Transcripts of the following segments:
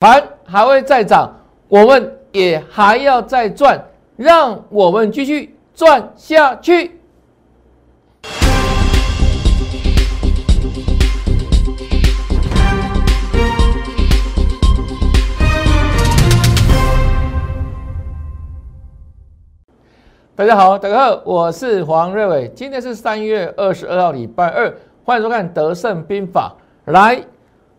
盘还会再涨，我们也还要再赚，让我们继续赚下去。大家好，大家好，我是黄瑞伟，今天是三月二十二号，礼拜二，欢迎收看《德胜兵法》。来，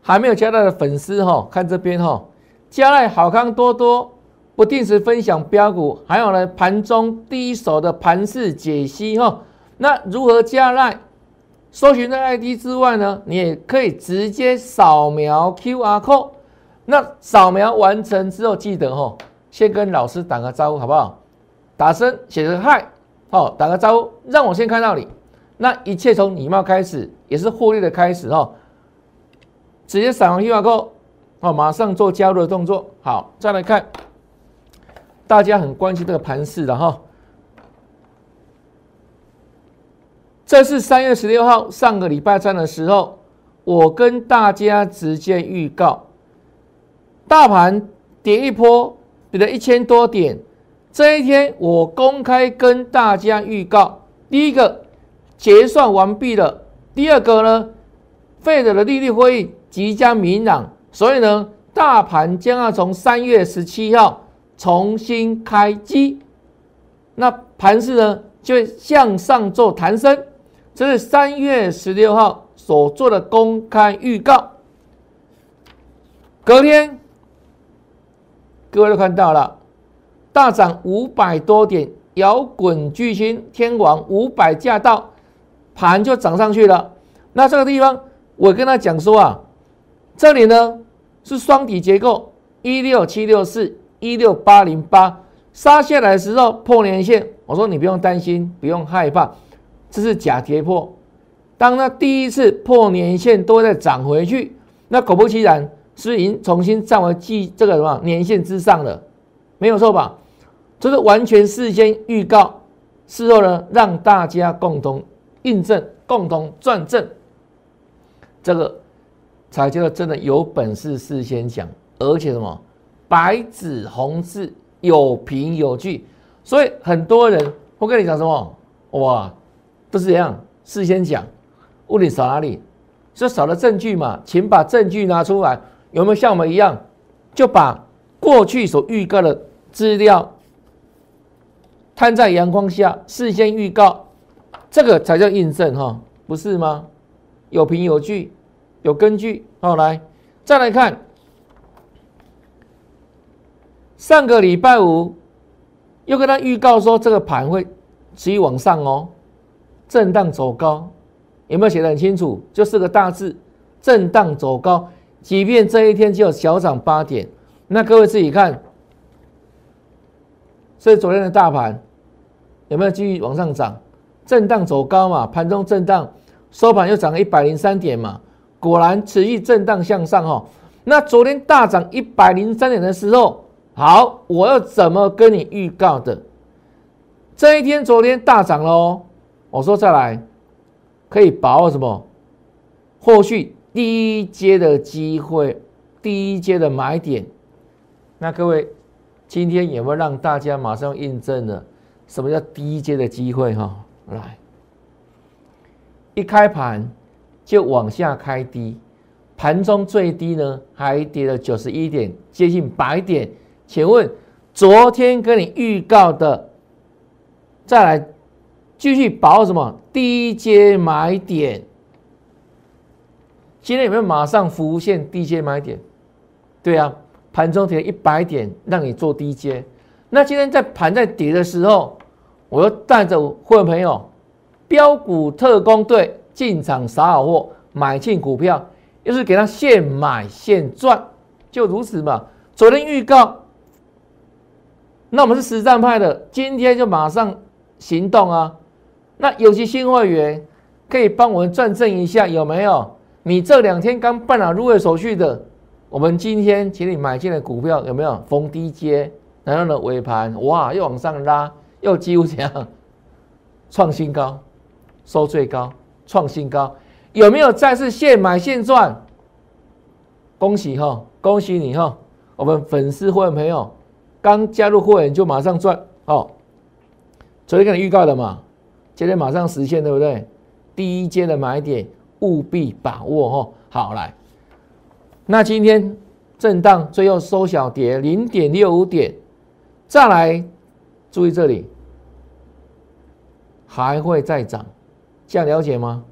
还没有加赖的粉丝哈，看这边哈，加赖好康多多，不定时分享标股，还有呢盘中第一手的盘势解析哈。那如何加赖？搜寻的 ID 之外呢，你也可以直接扫描 QR code。那扫描完成之后，记得哈，先跟老师打个招呼，好不好？打声写个嗨，好，打个招呼，让我先看到你。那一切从礼貌开始，也是获利的开始哦。直接扫完 QR code，好，马上做加入的动作。好，再来看，大家很关心这个盘势的哈。这是三月十六号上个礼拜三的时候，我跟大家直接预告，大盘跌一波，跌了一千多点。这一天，我公开跟大家预告：第一个，结算完毕了；第二个呢，费德的利率会议即将明朗，所以呢，大盘将要从三月十七号重新开机，那盘势呢就会向上做弹升。这是三月十六号所做的公开预告。隔天，各位都看到了。大涨五百多点，摇滚巨星天王五百驾到，盘就涨上去了。那这个地方，我跟他讲说啊，这里呢是双底结构，一六七六四，一六八零八，杀下来的时候破年线，我说你不用担心，不用害怕，这是假跌破。当它第一次破年线都在涨回去，那果不其然，是已经重新站回记这个什么年线之上了。没有错吧？这是完全事先预告，事后呢让大家共同印证、共同转正，这个才叫真的有本事事先讲，而且什么白纸红字、有凭有据，所以很多人会跟你讲什么哇，都是这样事先讲，问题少哪里？就少了证据嘛，请把证据拿出来，有没有像我们一样，就把过去所预告的。资料摊在阳光下，事先预告，这个才叫印证哈，不是吗？有凭有据，有根据。好，来再来看，上个礼拜五又跟他预告说，这个盘会持续往上哦，震荡走高，有没有写的很清楚？就四个大字：震荡走高。即便这一天只有小涨八点，那各位自己看。所以昨天的大盘有没有继续往上涨？震荡走高嘛，盘中震荡，收盘又涨了一百零三点嘛，果然持续震荡向上哈。那昨天大涨一百零三点的时候，好，我要怎么跟你预告的？这一天昨天大涨喽，我说再来可以把握什么？后续低阶的机会，低阶的买点。那各位。今天有没有让大家马上印证了什么叫低阶的机会？哈，来，一开盘就往下开低，盘中最低呢还跌了九十一点，接近百点。请问昨天跟你预告的，再来继续保什么低阶买点？今天有没有马上浮现低阶买点？对啊。盘中跌一百点，让你做低阶。那今天在盘在跌的时候，我又带着会员朋友标股特工队进场撒好货，买进股票，又是给他现买现赚，就如此嘛。昨天预告，那我们是实战派的，今天就马上行动啊。那有些新会员可以帮我们转正一下，有没有？你这两天刚办了入会手续的？我们今天请你买进的股票有没有逢低接？然后呢尾盘哇又往上拉，又几乎怎样创新高，收最高创新高，有没有再次现买现赚？恭喜哈，恭喜你哈！我们粉丝会员朋友刚加入会员就马上赚哦。昨天跟你预告的嘛，今天马上实现，对不对？第一阶的买点务必把握哦。好来，那今天震荡最后收小跌零点六五点，再来注意这里还会再涨，这样了解吗？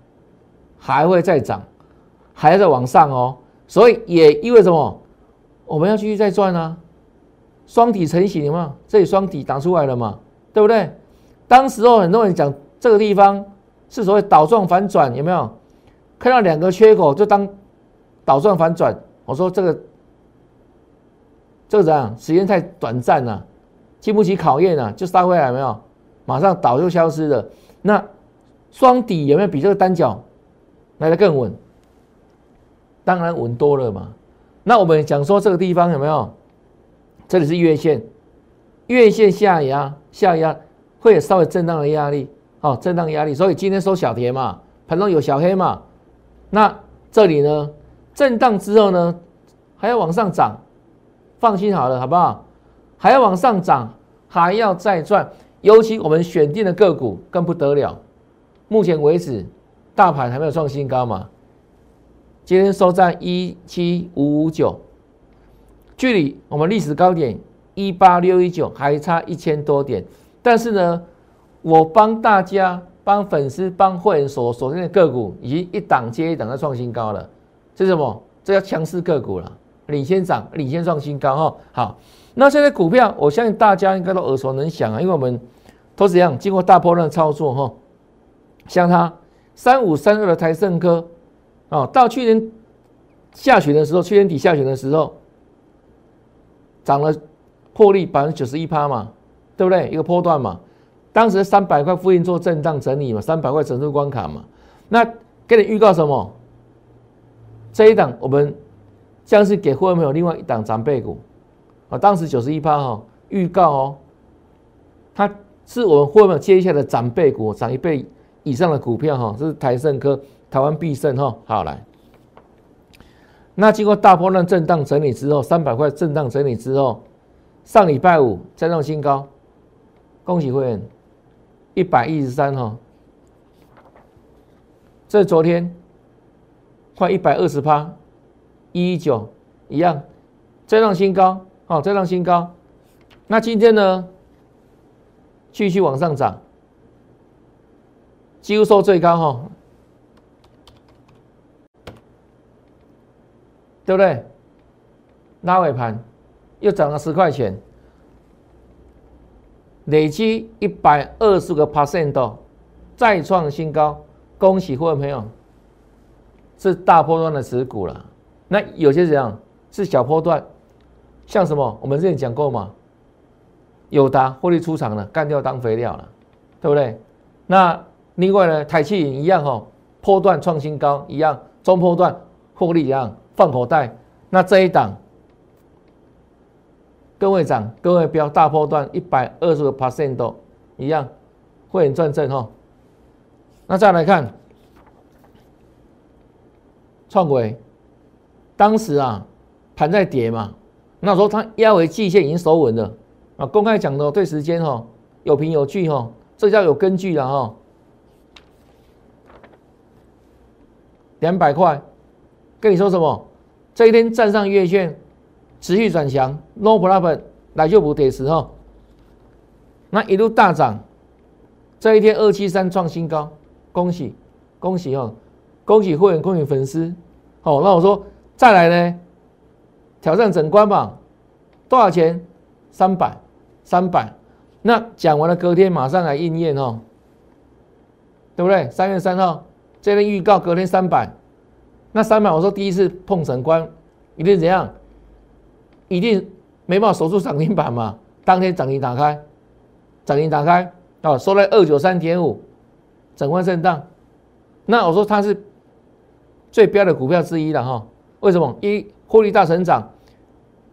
还会再涨，还在往上哦。所以也意味着什么？我们要继续再赚啊！双底成型嘛，这里双底打出来了嘛，对不对？当时候很多人讲这个地方是所谓倒状反转，有没有看到两个缺口就当倒状反转？我说这个这个怎样？时间太短暂了，经不起考验了，就杀回来没有？马上倒就消失了。那双底有没有比这个单脚来的更稳？当然稳多了嘛。那我们讲说这个地方有没有？这里是月线，月线下压下压会有稍微震荡的压力，哦，震荡压力。所以今天收小跌嘛，盘中有小黑嘛。那这里呢，震荡之后呢，还要往上涨，放心好了，好不好？还要往上涨，还要再赚。尤其我们选定的个股更不得了。目前为止，大盘还没有创新高嘛。今天收在一七五五九，距离我们历史高点一八六一九还差一千多点。但是呢，我帮大家、帮粉丝、帮会员所锁定的个股，已经一档接一档的创新高了。这是什么？这叫强势个股了，领先涨、领先创新高哈。好，那现在股票，我相信大家应该都耳熟能详啊，因为我们都是一样经过大波段操作哈。像它三五三二的台盛科。哦，到去年下旬的时候，去年底下旬的时候，涨了获利百分之九十一趴嘛，对不对？一个波段嘛，当时三百块附近做震荡整理嘛，三百块整数关卡嘛。那给你预告什么？这一档我们将是给会员朋友另外一档长辈股啊，当时九十一趴哈，预告哦，它是我们会员接下来的长辈股，涨一倍以上的股票哈，这是台盛科。台湾必胜哈，好来。那经过大波浪震荡整理之后，三百块震荡整理之后，上礼拜五再创新高，恭喜会员一百一十三哈。这昨天快一百二十趴，一一九一样，再创新高，哦再创新高。那今天呢，继续往上涨，几乎收最高哈。对不对？拉尾盘又涨了十块钱，累积一百二十个 percent，再创新高，恭喜各位朋友，是大波段的持股了。那有些怎样是小波段？像什么？我们之前讲过嘛，友达获利出场了，干掉当肥料了，对不对？那另外呢，台气一样哈，波段创新高一样，中波段获利一样。放口袋，那这一档，各位涨，各位标大波段一百二十个 percent 都一样，会很赚正哈。那再来看创维，当时啊盘在跌嘛，那时候它压回季线已经守稳了啊。公开讲的对时间哈有凭有据哈，这叫有根据的哈。两百块，跟你说什么？这一天站上月线，持续转强，no problem，来就不跌时候，那一路大涨，这一天二七三创新高，恭喜恭喜哦，恭喜会员，恭喜粉丝，好，那我说再来呢，挑战整关吧，多少钱？三百，三百，那讲完了，隔天马上来应验哦，对不对？三月三号这天预告，隔天三百。那三百，我说第一次碰成关，一定怎样？一定没办法守住涨停板嘛？当天涨停打开，涨停打开啊，收在二九三点五，整块震荡。那我说它是最标的股票之一了哈。为什么？一获利大成长，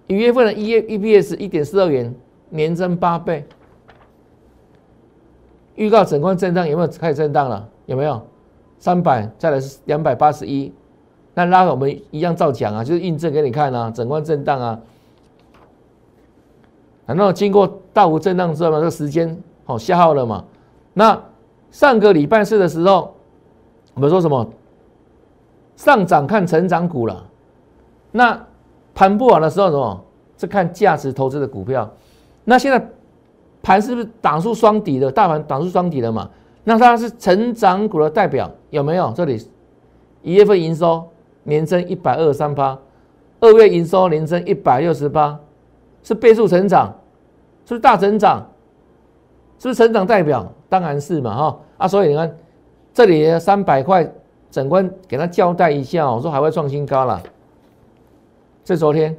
一月份的 E E P S 一点四二元，年增八倍。预告整块震荡有没有开始震荡了？有没有？三百再来是两百八十一。那拉我们一样照讲啊，就是印证给你看啊，整关震荡啊，然后经过大幅震荡之后呢，这个时间好消耗了嘛？那上个礼拜四的时候，我们说什么？上涨看成长股了。那盘不好的时候什么？是看价值投资的股票。那现在盘是不是挡住双底的？大盘挡住双底了嘛？那它是成长股的代表有没有？这里一月份营收年增一百二十三八，二月营收年增一百六十八，是倍数成长，是不是大成长？是不是成长代表？当然是嘛哈啊！所以你看这里三百块，整关给他交代一下，我说还会创新高了。这昨天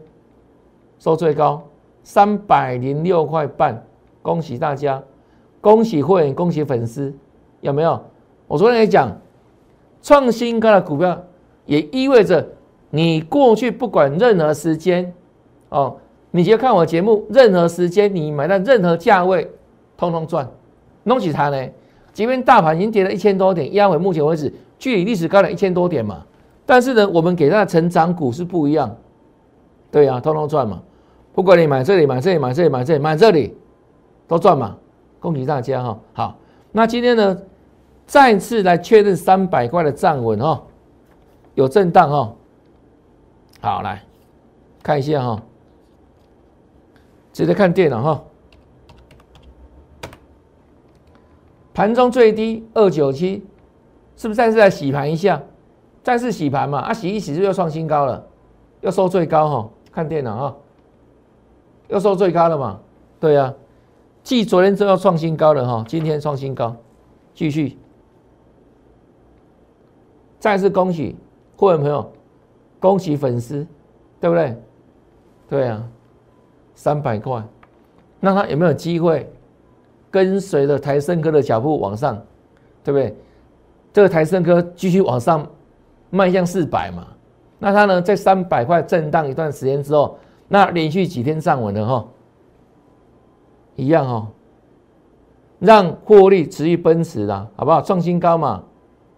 收最高三百零六块半，恭喜大家，恭喜会员，恭喜粉丝，有没有？我昨天也讲，创新高的股票也意味着你过去不管任何时间哦，你就看我节目，任何时间你买到任何价位，通通赚。弄起它呢，即便大盘已经跌了一千多点，压回目前为止距离历史高点一千多点嘛，但是呢，我们给它的成长股是不一样。对呀，通通赚嘛！不管你买这里、买这里、买这里、买这里、买这里，都赚嘛！恭喜大家哈！好，那今天呢，再次来确认三百块的站稳哈，有震荡哈。好，来看一下哈，直接看电脑哈。盘中最低二九七，是不是再次来洗盘一下？再次洗盘嘛？啊，洗一洗是又创新高了，又收最高哈。看电脑啊，又收最高了嘛？对呀，继昨天之后创新高了哈，今天创新高，继续，再次恭喜会员朋友，恭喜粉丝，对不对？对啊，三百块，那他有没有机会跟随着台升科的脚步往上？对不对？这个台升科继续往上迈向四百嘛？那它呢，在三百块震荡一段时间之后，那连续几天站稳了哈，一样哈，让获利持续奔驰的好不好？创新高嘛，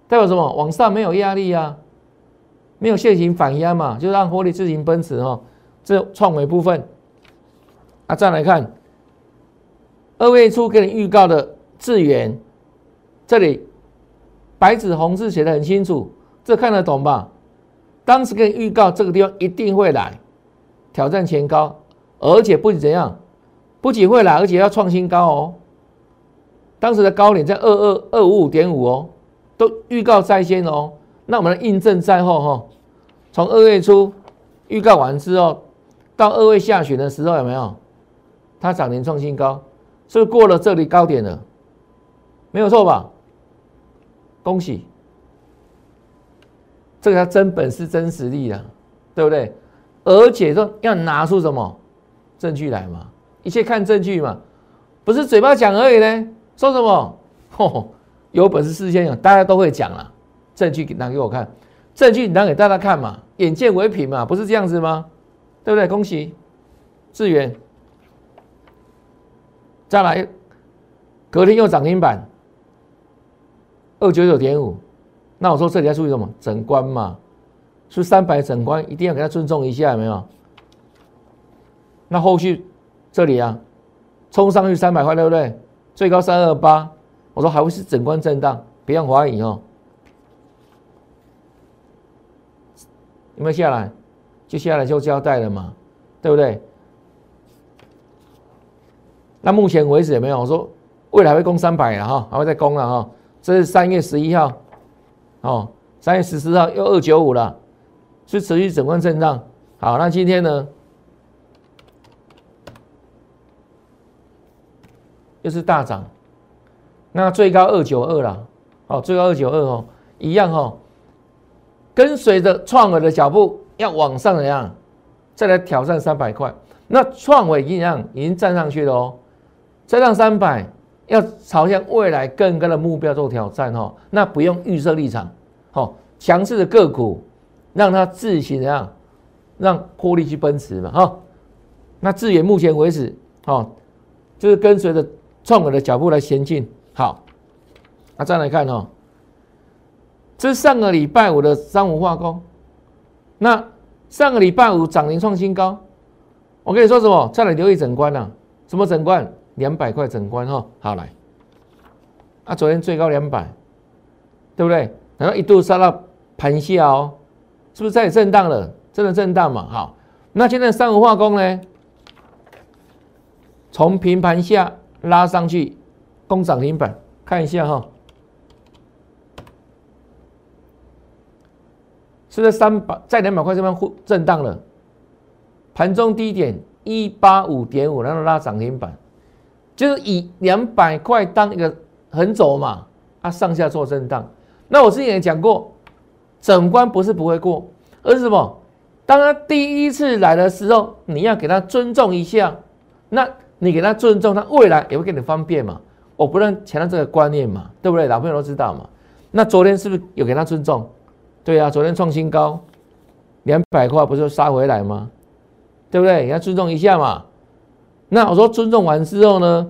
代表什么？往上没有压力啊，没有现行反压嘛，就让获利自行奔驰哦。这创维部分，啊，再来看二月初给你预告的智源，这里白纸红字写的很清楚，这看得懂吧？当时给你预告这个地方一定会来挑战前高，而且不仅怎样，不仅会来，而且要创新高哦。当时的高点在二二二五五点五哦，都预告在先哦。那我们的印证在后哈。从二月初预告完之后，到二月下旬的时候有没有？它涨停创新高，是不是过了这里高点了？没有错吧？恭喜！这个叫真本事、真实力啊，对不对？而且说要拿出什么证据来嘛？一切看证据嘛，不是嘴巴讲而已呢。说什么？吼，有本事事先讲，大家都会讲了。证据拿给我看，证据拿给大家看嘛，眼见为凭嘛，不是这样子吗？对不对？恭喜志远，再来，隔天又涨停板，二九九点五。那我说这里要注意什么？整关嘛，是三百整关，一定要给他尊重一下，有没有？那后续这里啊，冲上去三百块，对不对？最高三二八，我说还会是整关震荡，不要怀疑哦。有没有下来？就下来就交代了嘛，对不对？那目前为止有没有？我说未来会攻三百了哈，还会再攻了哈。这是三月十一号。哦，三月十四号又二九五了，是持续整关震荡。好，那今天呢，又是大涨，那最高二九二了。哦，最高二九二哦，一样哦，跟随着创伟的脚步要往上怎样，再来挑战三百块。那创伟一样已经站上去了哦，再上三百。要朝向未来更高的目标做挑战哈，那不用预设立场，好强势的个股，让它自行怎样，让获利去奔驰嘛哈。那智远目前为止，哦，就是跟随着创伟的脚步来前进。好，那再来看哦，这是上个礼拜五的三五化工，那上个礼拜五涨停创新高，我跟你说什么？再来留意整关呐，什么整关？两百块整关哈。好来，啊，昨天最高两百，对不对？然后一度杀到盘下哦，是不是在震荡了？真的震荡嘛？好，那现在三五化工呢？从平盘下拉上去，攻涨停板，看一下哈。是在三百在两百块这边震荡了，盘中低点一八五点五，然后拉涨停板，就是以两百块当一个横轴嘛，它上下做震荡。那我之前也讲过，整关不是不会过，而是什么？当他第一次来的时候，你要给他尊重一下，那你给他尊重，他未来也会给你方便嘛。我不能强调这个观念嘛，对不对？老朋友都知道嘛。那昨天是不是有给他尊重？对啊，昨天创新高，两百块不是杀回来吗？对不对？要尊重一下嘛。那我说尊重完之后呢，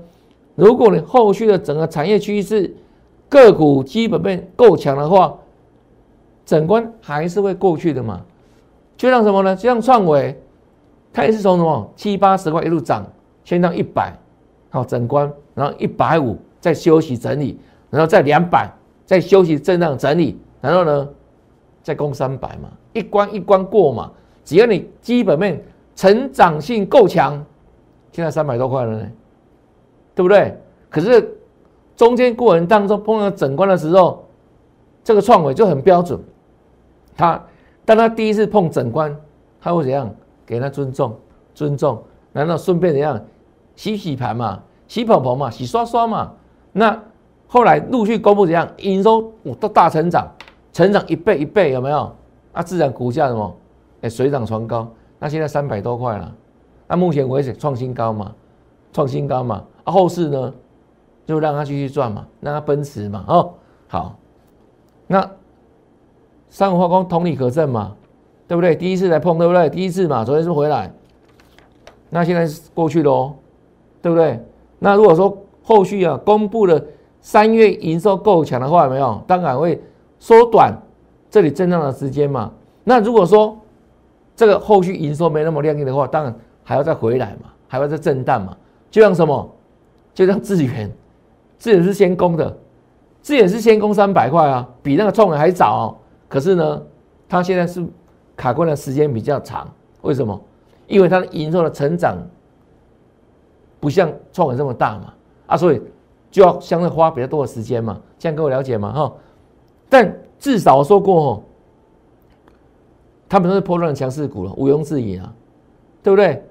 如果你后续的整个产业趋势、个股基本面够强的话，整关还是会过去的嘛。就像什么呢？就像创维，它也是从什么七八十块一路涨，先到一百，好整关，然后一百五再休息整理，然后再两百再休息震荡整理，然后呢？再攻三百嘛，一关一关过嘛，只要你基本面成长性够强，现在三百多块了呢，对不对？可是中间过程当中碰到整关的时候，这个创伟就很标准，他当他第一次碰整关，他会怎样？给他尊重，尊重，难道顺便怎样洗洗盘嘛，洗捧捧嘛，洗刷刷嘛？那后来陆续公布怎样营收都大成长。成长一倍一倍有没有？啊，自然股价什么？哎，水涨船高。那现在三百多块了，那目前为止创新高嘛？创新高嘛？啊，后市呢，就让它继续赚嘛，让它奔驰嘛。哦，好。那三五化工同理可证嘛，对不对？第一次来碰，对不对？第一次嘛，昨天是回来，那现在是过去喽，对不对？那如果说后续啊公布了三月营收够强的话，有没有？当然会。缩短这里震荡的时间嘛？那如果说这个后续营收没那么亮丽的话，当然还要再回来嘛，还要再震荡嘛。就像什么？就像智源，智源是先攻的，智源是先攻三百块啊，比那个创维还早。可是呢，它现在是卡关的时间比较长。为什么？因为它的营收的成长不像创维这么大嘛，啊，所以就要相对花比较多的时间嘛。这样各位了解嘛？哈。但至少我说过哦，他们都是破乱强势股了，毋庸置疑啊，对不对？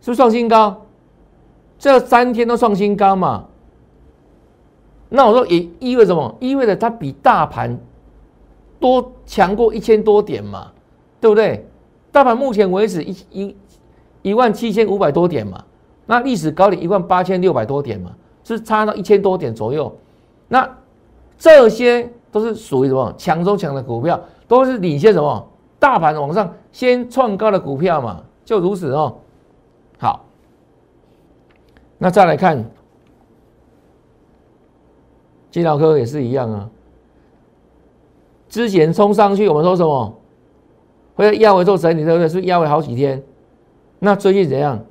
是不是创新高？这三天都创新高嘛？那我说也意味着什么？意味着它比大盘多强过一千多点嘛，对不对？大盘目前为止一一一万七千五百多点嘛，那历史高点一万八千六百多点嘛，是差到一千多点左右。那这些。都是属于什么强中强的股票，都是领先什么大盘往上先创高的股票嘛，就如此哦。好，那再来看金脑科也是一样啊。之前冲上去，我们说什么？会压尾做整理，对不对？是压尾好几天。那最近怎样？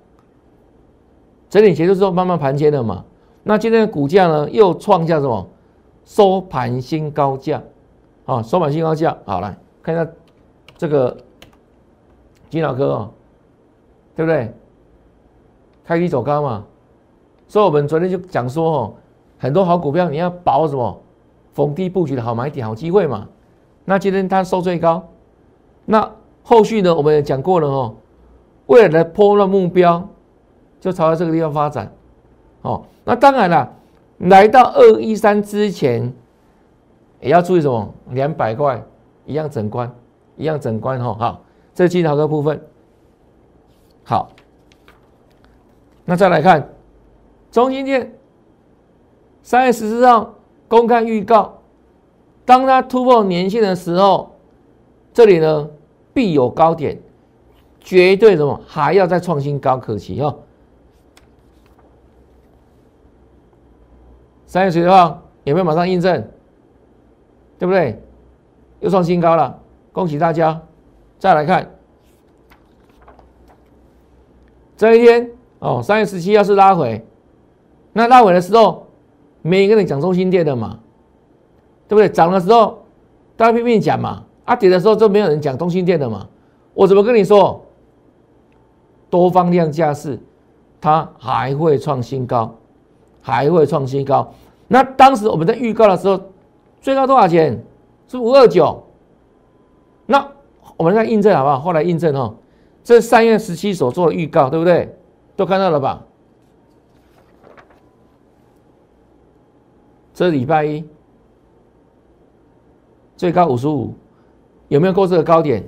整理结束之后慢慢盘签了嘛。那今天的股价呢，又创下什么？收盘新高价，啊，收盘新高价，好来看一下这个金老哥哦，对不对？开低走高嘛，所以我们昨天就讲说哦，很多好股票你要把握什么逢低布局的好买点、好机会嘛。那今天它收最高，那后续呢，我们也讲过了哦，未来的波段目标就朝着这个地方发展，哦，那当然了。来到二一三之前，也要注意什么？两百块一样整关，一样整关哈。好，这是金豪科部分。好，那再来看中心店，三月十四号公开预告，当它突破年线的时候，这里呢必有高点，绝对什么还要再创新高可期哈。三月十六号有没有马上印证？对不对？又创新高了，恭喜大家！再来看这一天哦，三月十七要是拉回，那拉回的时候，没跟你讲中心店的嘛，对不对？涨的时候大家拼命讲嘛，啊跌的时候就没有人讲中心店的嘛。我怎么跟你说？多方量价是，它还会创新高，还会创新高。那当时我们在预告的时候，最高多少钱？是五二九。那我们再印证好不好？后来印证哦，这三月十七所做的预告，对不对？都看到了吧？这礼拜一最高五十五，有没有过这个高点？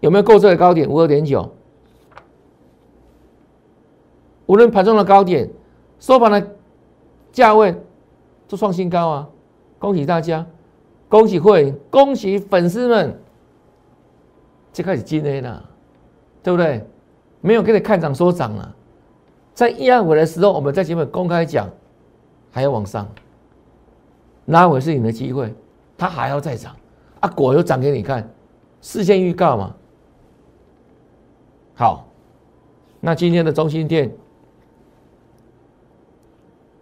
有没有过这个高点？五二点九。无论盘中的高点，收盘的价位都创新高啊！恭喜大家，恭喜会，恭喜粉丝们，就开始今天了，对不对？没有给你看涨说涨了，在一二五的时候，我们在节目公开讲，还要往上拉回是你的机会，它还要再涨啊！果又涨给你看，事先预告嘛。好，那今天的中心店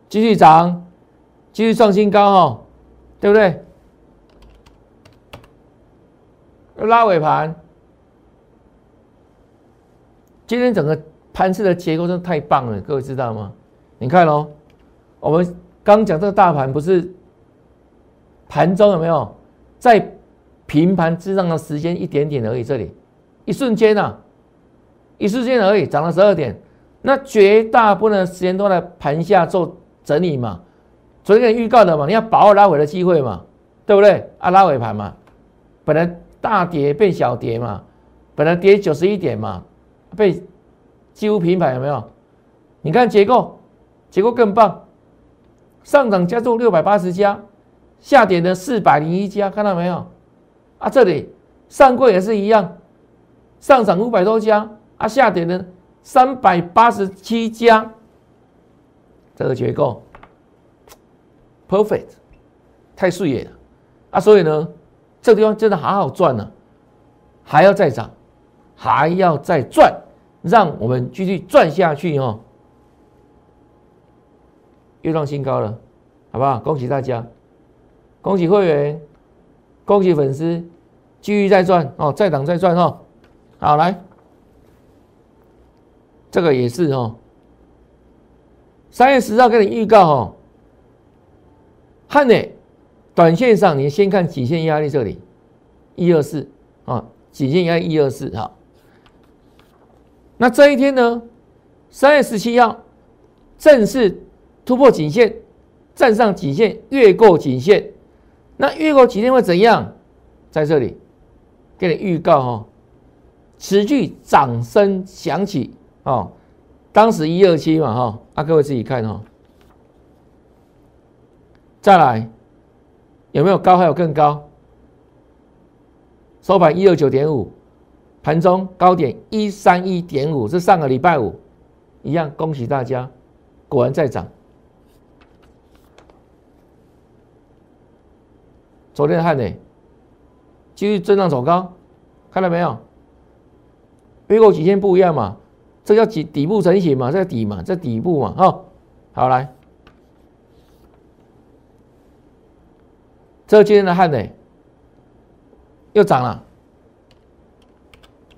继续涨，继续创新高哦，对不对？拉尾盘。今天整个盘市的结构真的太棒了，各位知道吗？你看哦，我们刚讲这个大盘不是盘中有没有在平盘之上的时间一点点而已，这里一瞬间呐，一瞬间而已，涨了十二点。那绝大部分的时间都在盘下做整理嘛，昨天预告的嘛，你要把握拉尾的机会嘛，对不对？啊，拉尾盘嘛，本来大跌变小跌嘛，本来跌九十一点嘛。被几乎平盘有没有？你看结构，结构更棒，上涨加重六百八十家，下跌的四百零一家，看到没有？啊，这里上柜也是一样，上涨五百多家，啊，下跌的三百八十七家，这个结构 perfect，太顺眼了啊！所以呢，这个地方真的好好赚呢，还要再涨。还要再赚，让我们继续赚下去哦！又创新高了，好不好？恭喜大家，恭喜会员，恭喜粉丝，继续再赚哦，再涨再赚哦！好来，这个也是哦，三月十号给你预告哦，汉磊，短线上你先看颈线压力这里，一二四啊，颈线压力一二四哈。那这一天呢？三月十七号正式突破颈线，站上颈线，越过颈线。那越过颈线会怎样？在这里给你预告哈，持续掌声响起哦。当时一二七嘛哈，啊各位自己看哈。再来有没有高？还有更高？收盘一二九点五。盘中高点一三一点五，是上个礼拜五一样，恭喜大家，果然在涨。昨天的汉呢，继续震荡走高，看到没有？越过几天不一样嘛，这叫底底部成型嘛，这底嘛，这底部嘛，哈，好来，这今天的汉呢，又涨了。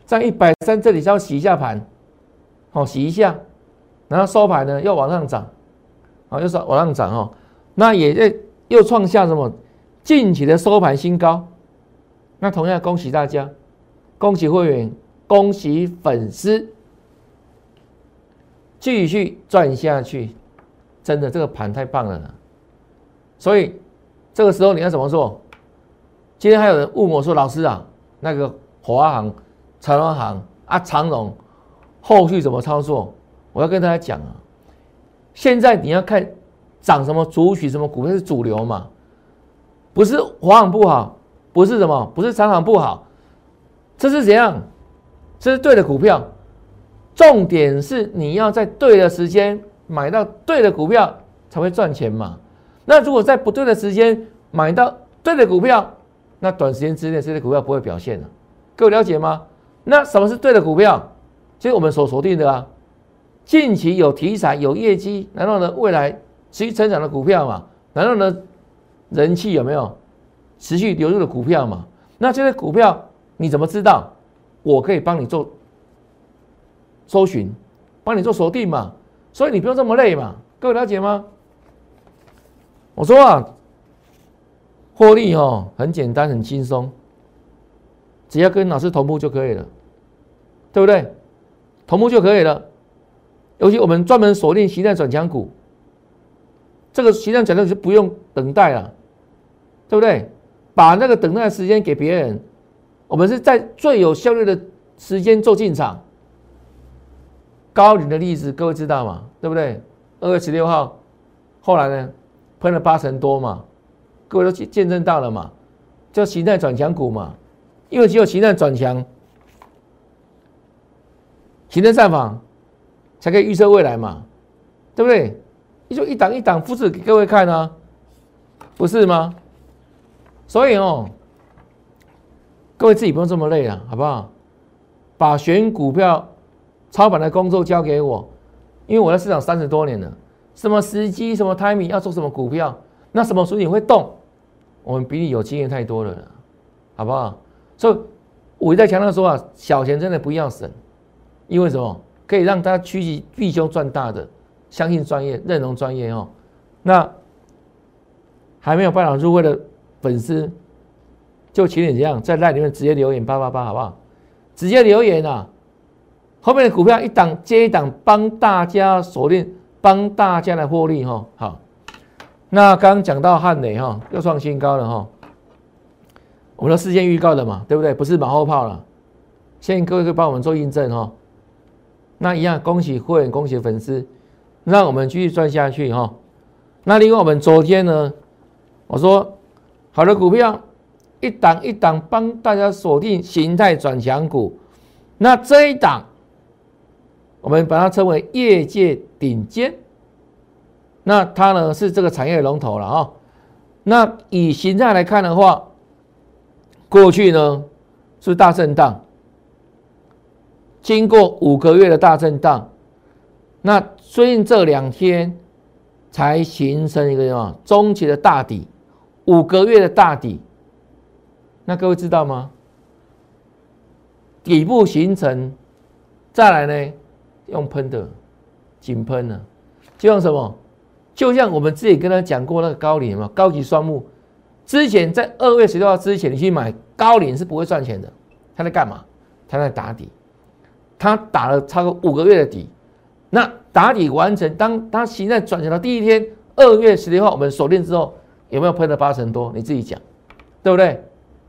在一百三这里稍微洗一下盘，好洗一下，然后收盘呢又往上涨，好又是往上涨哦，那也在又创下什么？近期的收盘新高，那同样恭喜大家，恭喜会员，恭喜粉丝，继续赚下去，真的这个盘太棒了呢，所以这个时候你要怎么做？今天还有人问我说，老师啊，那个华航。长荣行啊，长荣后续怎么操作？我要跟大家讲啊，现在你要看涨什么主取什么股票是主流嘛？不是华航不好，不是什么，不是长航不好，这是怎样？这是对的股票，重点是你要在对的时间买到对的股票才会赚钱嘛。那如果在不对的时间买到对的股票，那短时间之内这些股票不会表现了。各位了解吗？那什么是对的股票？就是我们所锁定的啊，近期有题材、有业绩，然后呢未来持续成长的股票嘛，然后呢人气有没有持续流入的股票嘛？那这些股票你怎么知道？我可以帮你做搜寻，帮你做锁定嘛，所以你不用这么累嘛，各位了解吗？我说啊，获利哦很简单很轻松，只要跟老师同步就可以了，对不对？同步就可以了。尤其我们专门锁定形态转强股，这个形态转强就不用等待了，对不对？把那个等待时间给别人，我们是在最有效率的时间做进场。高领的例子各位知道吗？对不对？二月十六号，后来呢，喷了八成多嘛，各位都见见证到了嘛，叫形态转强股嘛，因为只有形态转强，形态上访。才可以预测未来嘛，对不对？你就一档一档复制给各位看啊，不是吗？所以哦，各位自己不用这么累了，好不好？把选股票操盘的工作交给我，因为我在市场三十多年了，什么时机、什么 timing 要做什么股票，那什么时候你会动，我们比你有经验太多了，好不好？所以我一再强调说啊，小钱真的不要省，因为什么？可以让他趋吉避凶赚大的，相信专业，认同专业哦。那还没有办法入会的粉丝，就请你这样在那里面直接留言八八八，好不好？直接留言啊！后面的股票一档接一档，帮大家锁定，帮大家来获利哈。好，那刚讲到汉雷哈，又创新高了哈。我们的事先预告的嘛，对不对？不是马后炮了。现在各位可以帮我们做印证哈。那一样，恭喜会员，恭喜粉丝，让我们继续赚下去哈。那另外，我们昨天呢，我说好的股票一档一档帮大家锁定形态转强股，那这一档我们把它称为业界顶尖，那它呢是这个产业龙头了啊。那以形态来看的话，过去呢是大震荡。经过五个月的大震荡，那最近这两天才形成一个什么中期的大底，五个月的大底，那各位知道吗？底部形成，再来呢，用喷的，紧喷呢，就像什么？就像我们自己跟他讲过那个高瓴嘛，高级双木，之前在二月十六号之前，你去买高瓴是不会赚钱的，他在干嘛？他在打底。他打了超过五个月的底，那打底完成，当他形态转强的第一天，二月十六号我们锁定之后，有没有喷了八成多？你自己讲，对不对？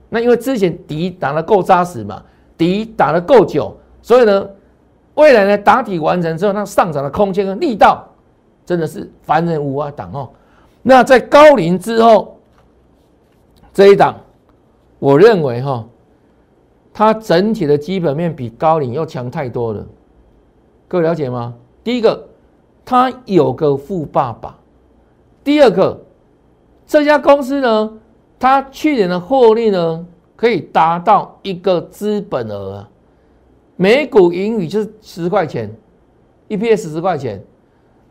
那因为之前底打得够扎实嘛，底打得够久，所以呢，未来呢打底完成之后，那上涨的空间跟力道真的是凡人无法挡哦。那在高龄之后这一档，我认为哈。它整体的基本面比高瓴要强太多了，各位了解吗？第一个，它有个富爸爸；第二个，这家公司呢，它去年的获利呢，可以达到一个资本额，每股盈余就是十块钱，EPS 十块钱。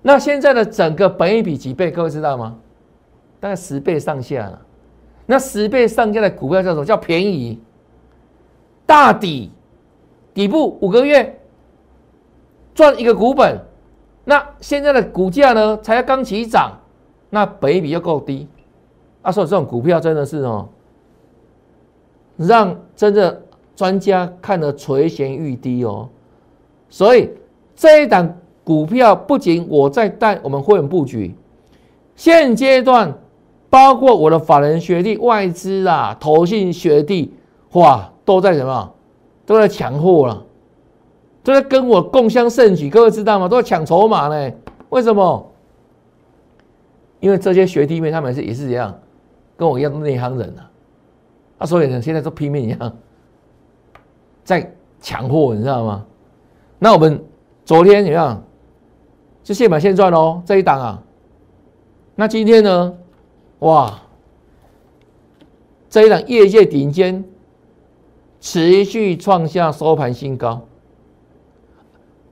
那现在的整个本益比几倍？各位知道吗？大概十倍上下了。那十倍上下的股票叫什么？叫便宜。大底底部五个月赚一个股本，那现在的股价呢才刚起涨，那本比又够低，啊，所以这种股票真的是哦，让真的专家看得垂涎欲滴哦。所以这一档股票不仅我在带我们会员布局，现阶段包括我的法人学弟、外资啊、投信学弟，哇！都在什么？都在抢货了，都在跟我共襄盛举。各位知道吗？都在抢筹码呢。为什么？因为这些学弟妹他们是也是这样，跟我一样都内行人啊。啊，所以呢，现在都拼命一样在抢货，你知道吗？那我们昨天怎么样？就现买现赚喽，这一档啊。那今天呢？哇，这一档业界顶尖。持续创下收盘新高，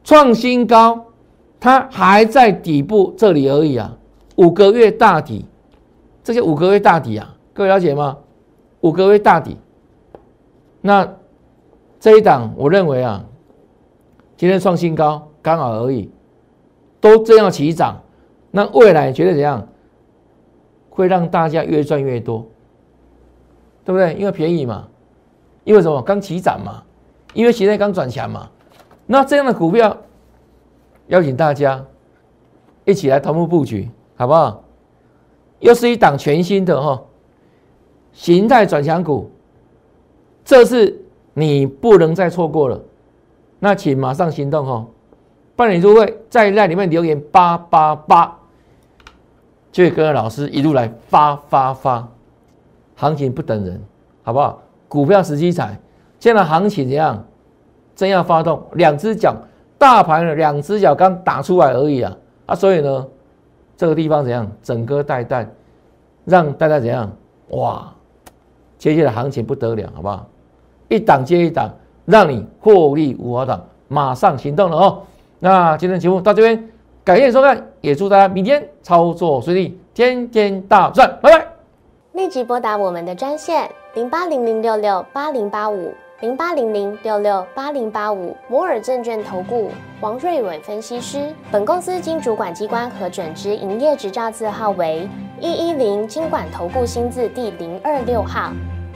创新高，它还在底部这里而已啊，五个月大底，这些五个月大底啊，各位了解吗？五个月大底，那这一档我认为啊，今天创新高刚好而已，都这样起涨，那未来觉得怎样？会让大家越赚越多，对不对？因为便宜嘛，因为什么？刚起涨嘛，因为现在刚转强嘛，那这样的股票。邀请大家一起来同步布局，好不好？又是一档全新的哈形态转强股，这是你不能再错过了。那请马上行动哈！办理入会，在那里面留言八八八，就会跟着老师一路来发发发。行情不等人，好不好？股票时机踩，现在行情怎样？真要发动，两只脚。大盘的两只脚刚打出来而已啊啊，所以呢，这个地方怎样？整个带带，让大家怎样？哇，接下来行情不得了，好不好？一档接一档，让你获利无法挡，马上行动了哦。那今天节目到这边，感谢收看，也祝大家明天操作顺利，天天大赚，拜拜。立即拨打我们的专线零八零零六六八零八五。零八零零六六八零八五摩尔证券投顾王瑞伟分析师，本公司经主管机关核准之营业执照字号为一一零金管投顾新字第零二六号。